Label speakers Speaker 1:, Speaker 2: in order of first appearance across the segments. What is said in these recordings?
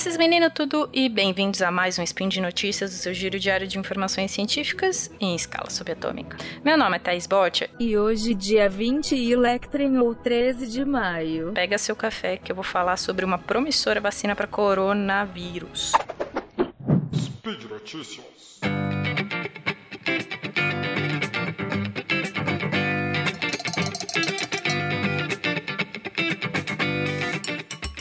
Speaker 1: esses meninos tudo e bem-vindos a mais um Spin de Notícias do seu giro diário de informações científicas em escala subatômica. Meu nome é Thais Botia
Speaker 2: e hoje, dia 20 e Electren ou 13 de maio.
Speaker 1: Pega seu café que eu vou falar sobre uma promissora vacina para coronavírus. Speed Notícias.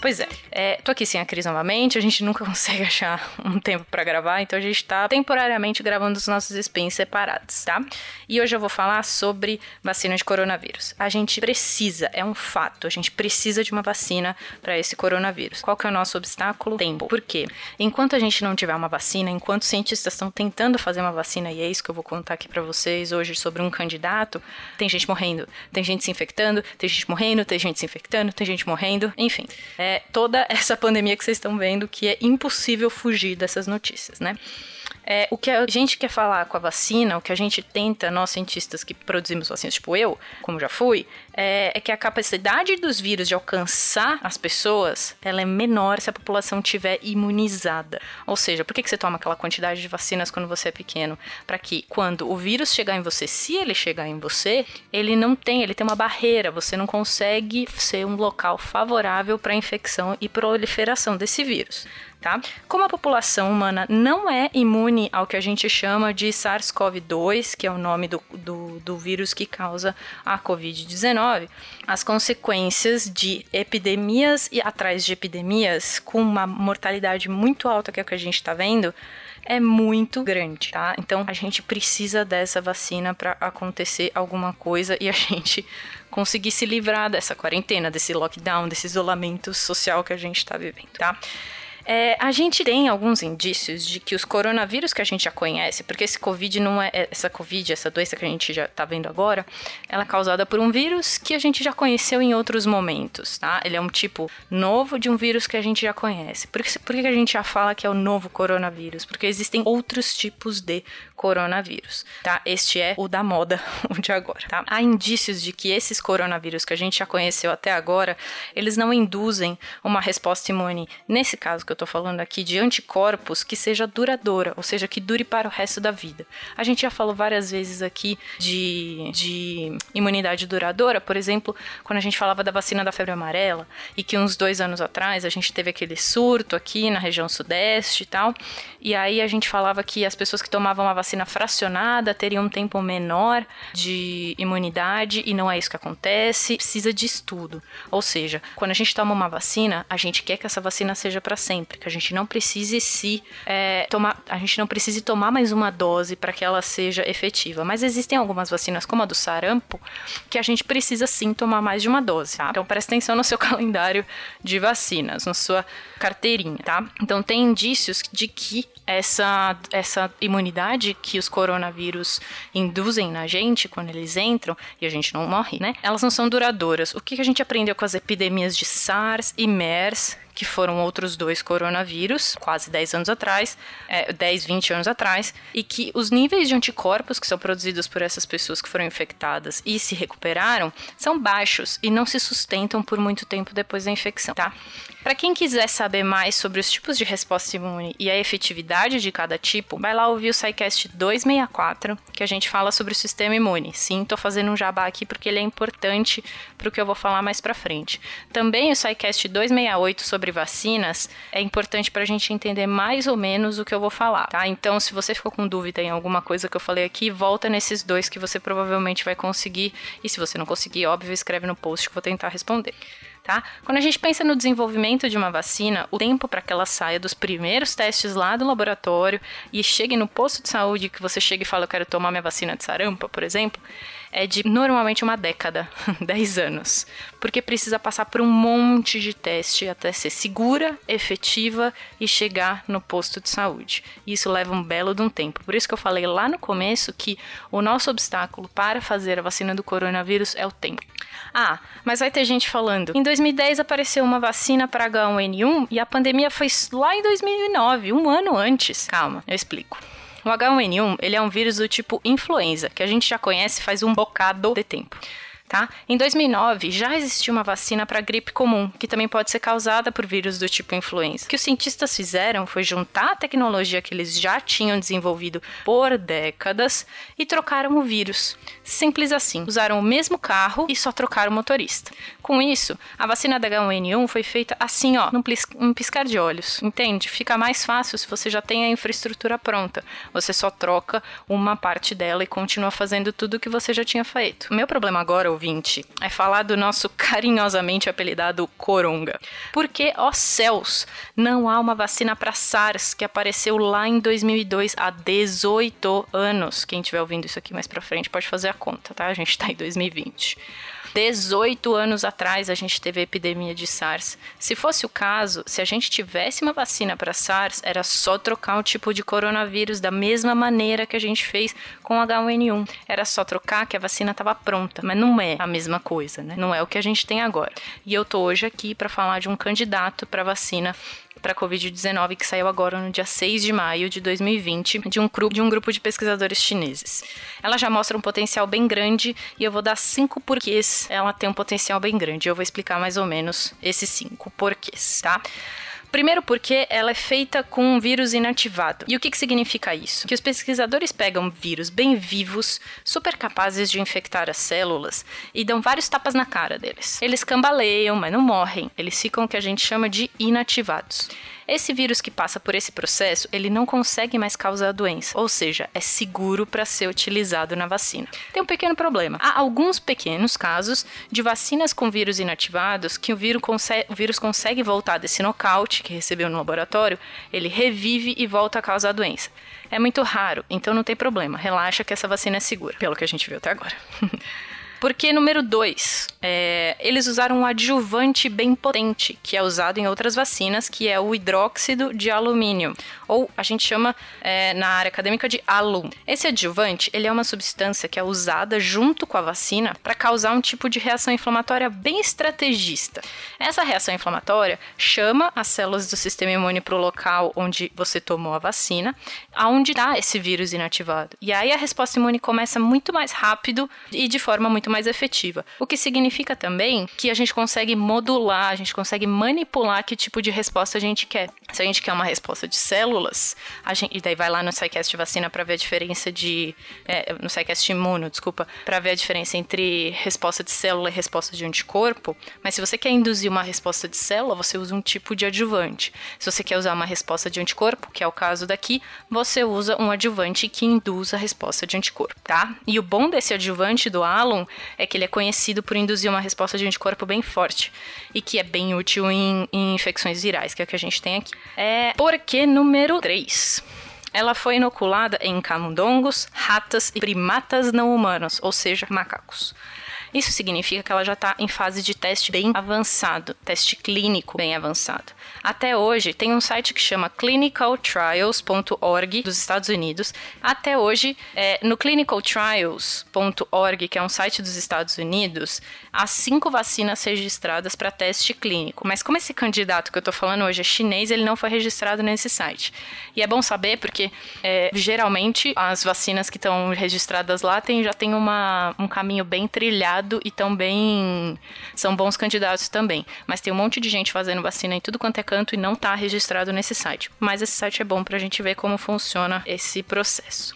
Speaker 1: Pois é, é, tô aqui sem a Cris novamente, a gente nunca consegue achar um tempo para gravar, então a gente tá temporariamente gravando os nossos spins separados, tá? E hoje eu vou falar sobre vacina de coronavírus. A gente precisa, é um fato, a gente precisa de uma vacina para esse coronavírus. Qual que é o nosso obstáculo? Tempo. Por quê? Enquanto a gente não tiver uma vacina, enquanto cientistas estão tentando fazer uma vacina, e é isso que eu vou contar aqui para vocês hoje sobre um candidato, tem gente morrendo, tem gente se infectando, tem gente morrendo, tem gente se infectando, tem gente morrendo, enfim. É, é, toda essa pandemia que vocês estão vendo, que é impossível fugir dessas notícias, né? É, o que a gente quer falar com a vacina, o que a gente tenta, nós cientistas que produzimos vacinas, tipo eu, como já fui, é, é, que a capacidade dos vírus de alcançar as pessoas, ela é menor se a população tiver imunizada. Ou seja, por que, que você toma aquela quantidade de vacinas quando você é pequeno? Para que quando o vírus chegar em você, se ele chegar em você, ele não tem, ele tem uma barreira, você não consegue ser um local favorável para a infecção e proliferação desse vírus tá? Como a população humana não é imune ao que a gente chama de SARS-CoV-2, que é o nome do, do, do vírus que causa a Covid-19, as consequências de epidemias e atrás de epidemias com uma mortalidade muito alta, que é o que a gente está vendo, é muito grande, tá? Então a gente precisa dessa vacina para acontecer alguma coisa e a gente conseguir se livrar dessa quarentena, desse lockdown, desse isolamento social que a gente está vivendo, tá? É, a gente tem alguns indícios de que os coronavírus que a gente já conhece, porque esse Covid não é. Essa Covid, essa doença que a gente já está vendo agora, ela é causada por um vírus que a gente já conheceu em outros momentos, tá? Ele é um tipo novo de um vírus que a gente já conhece. Por que, por que a gente já fala que é o novo coronavírus? Porque existem outros tipos de coronavírus, tá? Este é o da moda, o de agora, tá? Há indícios de que esses coronavírus que a gente já conheceu até agora, eles não induzem uma resposta imune, nesse caso que eu tô falando aqui, de anticorpos que seja duradoura, ou seja, que dure para o resto da vida. A gente já falou várias vezes aqui de, de imunidade duradoura, por exemplo, quando a gente falava da vacina da febre amarela, e que uns dois anos atrás a gente teve aquele surto aqui na região sudeste e tal, e aí a gente falava que as pessoas que tomavam a vacina fracionada teria um tempo menor de imunidade e não é isso que acontece. Precisa de estudo. Ou seja, quando a gente toma uma vacina, a gente quer que essa vacina seja para sempre, que a gente não precise se é, tomar, a gente não precise tomar mais uma dose para que ela seja efetiva. Mas existem algumas vacinas, como a do sarampo, que a gente precisa sim tomar mais de uma dose. Tá? Então presta atenção no seu calendário de vacinas, na sua carteirinha, tá? Então tem indícios de que essa, essa imunidade que os coronavírus induzem na gente quando eles entram e a gente não morre, né? Elas não são duradouras. O que a gente aprendeu com as epidemias de SARS e MERS, que foram outros dois coronavírus, quase 10 anos atrás, é, 10, 20 anos atrás, e que os níveis de anticorpos que são produzidos por essas pessoas que foram infectadas e se recuperaram são baixos e não se sustentam por muito tempo depois da infecção, tá? Para quem quiser saber mais sobre os tipos de resposta imune e a efetividade de cada tipo, vai lá ouvir o SciCast 264, que a gente fala sobre o sistema imune. Sim, tô fazendo um jabá aqui porque ele é importante para o que eu vou falar mais para frente. Também o SciCast 268 sobre vacinas é importante para a gente entender mais ou menos o que eu vou falar, tá? Então, se você ficou com dúvida em alguma coisa que eu falei aqui, volta nesses dois que você provavelmente vai conseguir. E se você não conseguir, óbvio, escreve no post que eu vou tentar responder tá? Quando a gente pensa no desenvolvimento de uma vacina, o tempo para que ela saia dos primeiros testes lá do laboratório e chegue no posto de saúde, que você chega e fala, eu quero tomar minha vacina de sarampo, por exemplo, é de normalmente uma década, 10 anos, porque precisa passar por um monte de teste até ser segura, efetiva e chegar no posto de saúde. Isso leva um belo de um tempo. Por isso que eu falei lá no começo que o nosso obstáculo para fazer a vacina do coronavírus é o tempo. Ah, mas vai ter gente falando. Em 2010 apareceu uma vacina para H1N1 e a pandemia foi lá em 2009, um ano antes. Calma, eu explico. O H1N1 ele é um vírus do tipo influenza, que a gente já conhece faz um bocado de tempo. Tá? Em 2009 já existia uma vacina para gripe comum, que também pode ser causada por vírus do tipo influenza. O que os cientistas fizeram foi juntar a tecnologia que eles já tinham desenvolvido por décadas e trocaram o vírus. Simples assim. Usaram o mesmo carro e só trocaram o motorista. Com isso, a vacina da H1N1 foi feita assim, ó, num piscar de olhos. Entende? Fica mais fácil se você já tem a infraestrutura pronta. Você só troca uma parte dela e continua fazendo tudo o que você já tinha feito. O meu problema agora, ouvinte, é falar do nosso carinhosamente apelidado Coronga. Porque, ó céus, não há uma vacina para SARS que apareceu lá em 2002, há 18 anos. Quem estiver ouvindo isso aqui mais para frente pode fazer a conta, tá? A gente tá em 2020. 18 anos atrás a gente teve a epidemia de SARS. Se fosse o caso, se a gente tivesse uma vacina para SARS, era só trocar um tipo de coronavírus da mesma maneira que a gente fez com H1N1. Era só trocar que a vacina estava pronta, mas não é a mesma coisa, né? Não é o que a gente tem agora. E eu tô hoje aqui para falar de um candidato para vacina para a Covid-19 que saiu agora no dia 6 de maio de 2020 de um, de um grupo de pesquisadores chineses. Ela já mostra um potencial bem grande e eu vou dar cinco porquês ela tem um potencial bem grande. Eu vou explicar mais ou menos esses cinco porquês, tá? Primeiro porque ela é feita com um vírus inativado. E o que, que significa isso? Que os pesquisadores pegam vírus bem vivos, super capazes de infectar as células, e dão vários tapas na cara deles. Eles cambaleiam, mas não morrem. Eles ficam o que a gente chama de inativados. Esse vírus que passa por esse processo, ele não consegue mais causar doença, ou seja, é seguro para ser utilizado na vacina. Tem um pequeno problema. Há alguns pequenos casos de vacinas com vírus inativados que o vírus, consegue, o vírus consegue voltar desse nocaute que recebeu no laboratório, ele revive e volta a causar a doença. É muito raro, então não tem problema. Relaxa que essa vacina é segura, pelo que a gente viu até agora. Porque, número dois, é, eles usaram um adjuvante bem potente, que é usado em outras vacinas, que é o hidróxido de alumínio, ou a gente chama é, na área acadêmica de alum. Esse adjuvante, ele é uma substância que é usada junto com a vacina para causar um tipo de reação inflamatória bem estrategista. Essa reação inflamatória chama as células do sistema imune para o local onde você tomou a vacina, aonde está esse vírus inativado. E aí a resposta imune começa muito mais rápido e de forma muito muito mais efetiva. O que significa também que a gente consegue modular, a gente consegue manipular que tipo de resposta a gente quer. Se a gente quer uma resposta de células, a gente, e daí vai lá no SciCast vacina para ver a diferença de. É, no SciCast imuno, desculpa, para ver a diferença entre resposta de célula e resposta de anticorpo. Mas se você quer induzir uma resposta de célula, você usa um tipo de adjuvante. Se você quer usar uma resposta de anticorpo, que é o caso daqui, você usa um adjuvante que induz a resposta de anticorpo, tá? E o bom desse adjuvante do Alum é que ele é conhecido por induzir uma resposta de anticorpo bem forte e que é bem útil em, em infecções virais, que é o que a gente tem aqui. É porque número 3 ela foi inoculada em camundongos, ratas e primatas não humanos, ou seja, macacos. Isso significa que ela já está em fase de teste bem avançado, teste clínico bem avançado. Até hoje, tem um site que chama clinicaltrials.org dos Estados Unidos. Até hoje, é, no clinicaltrials.org, que é um site dos Estados Unidos, há cinco vacinas registradas para teste clínico. Mas como esse candidato que eu estou falando hoje é chinês, ele não foi registrado nesse site. E é bom saber porque é, geralmente as vacinas que estão registradas lá tem, já tem uma, um caminho bem trilhado e também são bons candidatos também. Mas tem um monte de gente fazendo vacina em tudo quanto é canto e não está registrado nesse site. Mas esse site é bom para a gente ver como funciona esse processo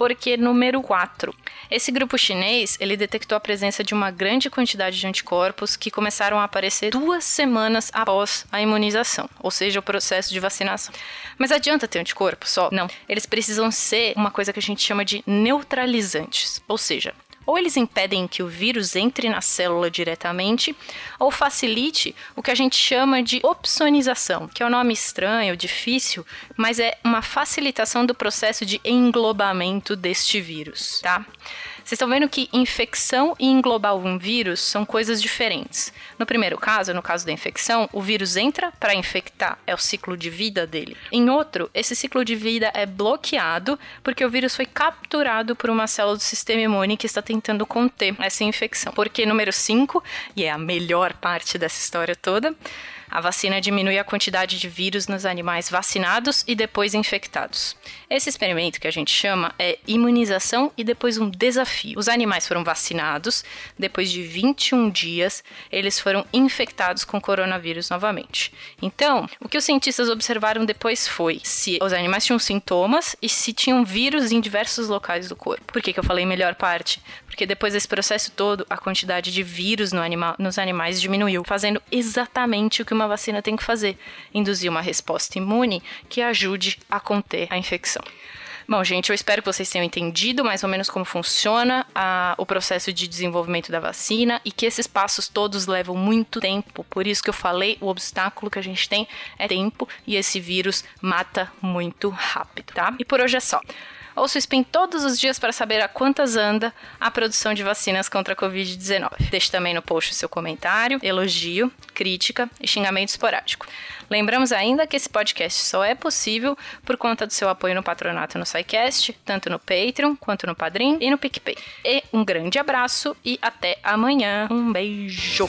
Speaker 1: porque número 4. Esse grupo chinês, ele detectou a presença de uma grande quantidade de anticorpos que começaram a aparecer duas semanas após a imunização, ou seja, o processo de vacinação. Mas adianta ter anticorpo só? Não. Eles precisam ser uma coisa que a gente chama de neutralizantes, ou seja, ou eles impedem que o vírus entre na célula diretamente, ou facilite o que a gente chama de opsonização, que é um nome estranho, difícil, mas é uma facilitação do processo de englobamento deste vírus, tá? Vocês estão vendo que infecção e englobar um vírus são coisas diferentes. No primeiro caso, no caso da infecção, o vírus entra para infectar, é o ciclo de vida dele. Em outro, esse ciclo de vida é bloqueado porque o vírus foi capturado por uma célula do sistema imune que está tentando conter essa infecção. Porque número 5, e é a melhor parte dessa história toda, A vacina diminui a quantidade de vírus nos animais vacinados e depois infectados. Esse experimento que a gente chama é imunização e depois um desafio. Os animais foram vacinados, depois de 21 dias, eles foram infectados com coronavírus novamente. Então, o que os cientistas observaram depois foi se os animais tinham sintomas e se tinham vírus em diversos locais do corpo. Por que, que eu falei melhor parte? Porque depois desse processo todo, a quantidade de vírus no animal, nos animais diminuiu, fazendo exatamente o que uma vacina tem que fazer: induzir uma resposta imune que ajude a conter a infecção. Bom, gente, eu espero que vocês tenham entendido mais ou menos como funciona a, o processo de desenvolvimento da vacina e que esses passos todos levam muito tempo. Por isso que eu falei, o obstáculo que a gente tem é tempo e esse vírus mata muito rápido, tá? E por hoje é só. Ouça o Spin todos os dias para saber a quantas anda a produção de vacinas contra a Covid-19. Deixe também no post o seu comentário, elogio, crítica e xingamento esporádico. Lembramos ainda que esse podcast só é possível por conta do seu apoio no patronato no SciCast, tanto no Patreon quanto no Padrim e no PicPay. E um grande abraço e até amanhã. Um beijo!